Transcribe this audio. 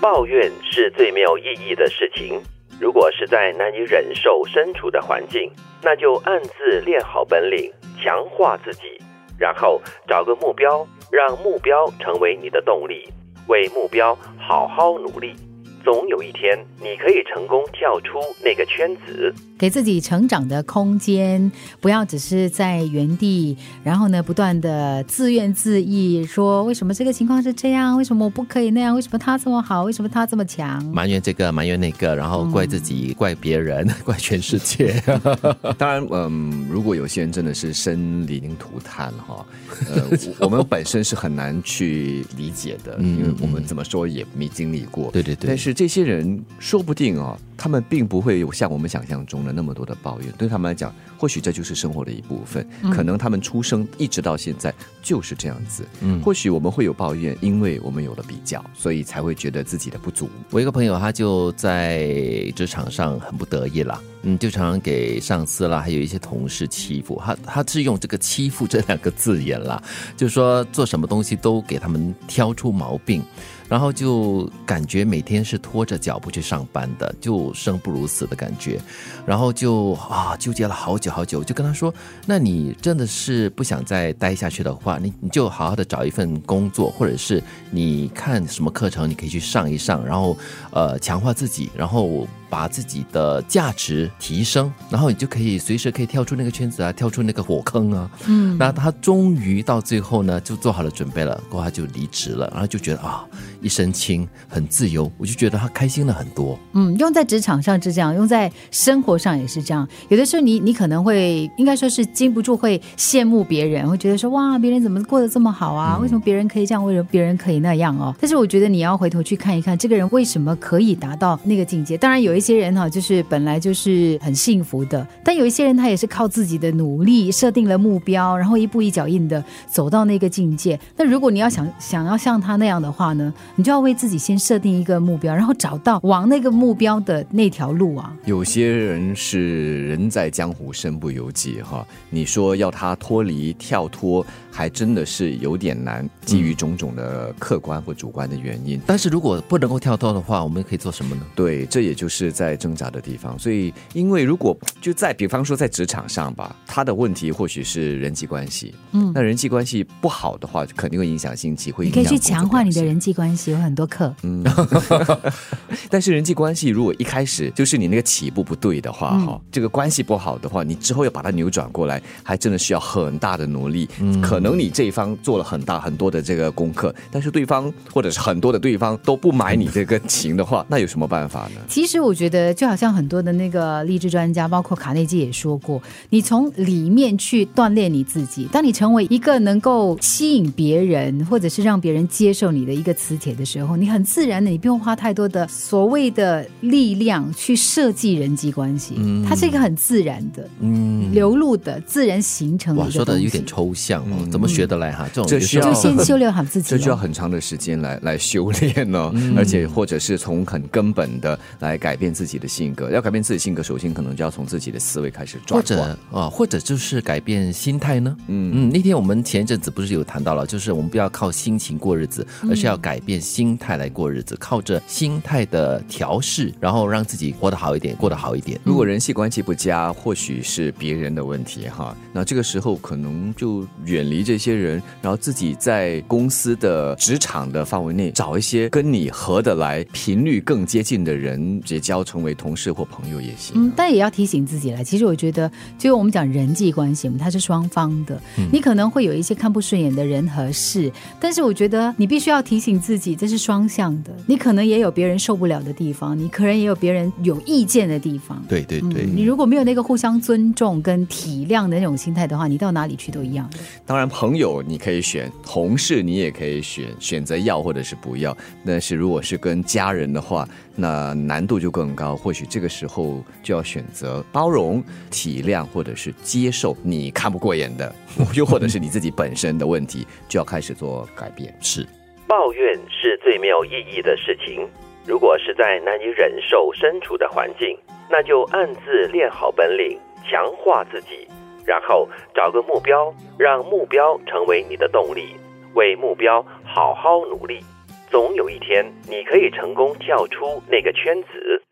抱怨是最没有意义的事情。如果是在难以忍受身处的环境，那就暗自练好本领，强化自己，然后找个目标，让目标成为你的动力，为目标好好努力。总有一天，你可以成功跳出那个圈子。给自己成长的空间，不要只是在原地，然后呢，不断的自怨自艾，说为什么这个情况是这样，为什么我不可以那样，为什么他这么好，为什么他这么强，埋怨这个，埋怨那个，然后怪自己，怪别人，怪全世界。当然，嗯，如果有些人真的是生灵涂炭哈，呃，我们本身是很难去理解的，因为我们怎么说也没经历过。对对对。但是这些人说不定哦，他们并不会有像我们想象中的。那么多的抱怨，对他们来讲，或许这就是生活的一部分。可能他们出生一直到现在就是这样子。嗯，或许我们会有抱怨，因为我们有了比较，所以才会觉得自己的不足。我一个朋友，他就在职场上很不得意了，嗯，就常常给上司啦，还有一些同事欺负他。他是用这个“欺负”这两个字眼啦，就是说做什么东西都给他们挑出毛病。然后就感觉每天是拖着脚步去上班的，就生不如死的感觉。然后就啊纠结了好久好久，就跟他说：“那你真的是不想再待下去的话，你你就好好的找一份工作，或者是你看什么课程，你可以去上一上，然后呃强化自己，然后。”把自己的价值提升，然后你就可以随时可以跳出那个圈子啊，跳出那个火坑啊。嗯，那他终于到最后呢，就做好了准备了，过后他就离职了，然后就觉得啊，一身轻，很自由。我就觉得他开心了很多。嗯，用在职场上是这样，用在生活上也是这样。有的时候你你可能会应该说是禁不住会羡慕别人，会觉得说哇，别人怎么过得这么好啊？为什么别人可以这样，为什么别人可以那样哦？但是我觉得你要回头去看一看，这个人为什么可以达到那个境界？当然有一。一些人哈，就是本来就是很幸福的，但有一些人他也是靠自己的努力设定了目标，然后一步一脚印的走到那个境界。那如果你要想想要像他那样的话呢，你就要为自己先设定一个目标，然后找到往那个目标的那条路啊。有些人是人在江湖身不由己哈，你说要他脱离跳脱，还真的是有点难，基于种种的客观或主观的原因。但是如果不能够跳脱的话，我们可以做什么呢？对，这也就是。在挣扎的地方，所以因为如果就在比方说在职场上吧，他的问题或许是人际关系，嗯，那人际关系不好的话，肯定会影响心情，会你可以去强化你的人际关系，有很多课，嗯，但是人际关系如果一开始就是你那个起步不对的话，哈，这个关系不好的话，你之后要把它扭转过来，还真的需要很大的努力。嗯，可能你这一方做了很大很多的这个功课，但是对方或者是很多的对方都不买你这个情的话，那有什么办法呢？其实我。觉得就好像很多的那个励志专家，包括卡内基也说过，你从里面去锻炼你自己。当你成为一个能够吸引别人，或者是让别人接受你的一个磁铁的时候，你很自然的，你不用花太多的所谓的力量去设计人际关系。嗯，它是一个很自然的，嗯，流露的自然形成的。哇，说的有点抽象哦，怎么学得来哈？这种需要就先 修炼好自己，这需要很长的时间来来修炼呢，而且或者是从很根本的来改变。自己的性格要改变自己性格，首先可能就要从自己的思维开始转，或者啊，或者就是改变心态呢。嗯嗯，那天我们前一阵子不是有谈到了，就是我们不要靠心情过日子，而是要改变心态来过日子，靠着心态的调试，然后让自己活得好一点，过得好一点。如果人际关系不佳，或许是别人的问题哈，那这个时候可能就远离这些人，然后自己在公司的职场的范围内找一些跟你合得来、频率更接近的人结交。成为同事或朋友也行，嗯，但也要提醒自己了。其实我觉得，就我们讲人际关系嘛，它是双方的。你可能会有一些看不顺眼的人和事，但是我觉得你必须要提醒自己，这是双向的。你可能也有别人受不了的地方，你可能也有别人有意见的地方。对对对，你如果没有那个互相尊重跟体谅的那种心态的话，你到哪里去都一样的。当然，朋友你可以选，同事你也可以选，选择要或者是不要。但是如果是跟家人的话，那难度就更。高，或许这个时候就要选择包容、体谅，或者是接受你看不过眼的，又或者是你自己本身的问题，就要开始做改变。是，抱怨是最没有意义的事情。如果实在难以忍受身处的环境，那就暗自练好本领，强化自己，然后找个目标，让目标成为你的动力，为目标好好努力。总有一天你可以成功跳出那个圈子。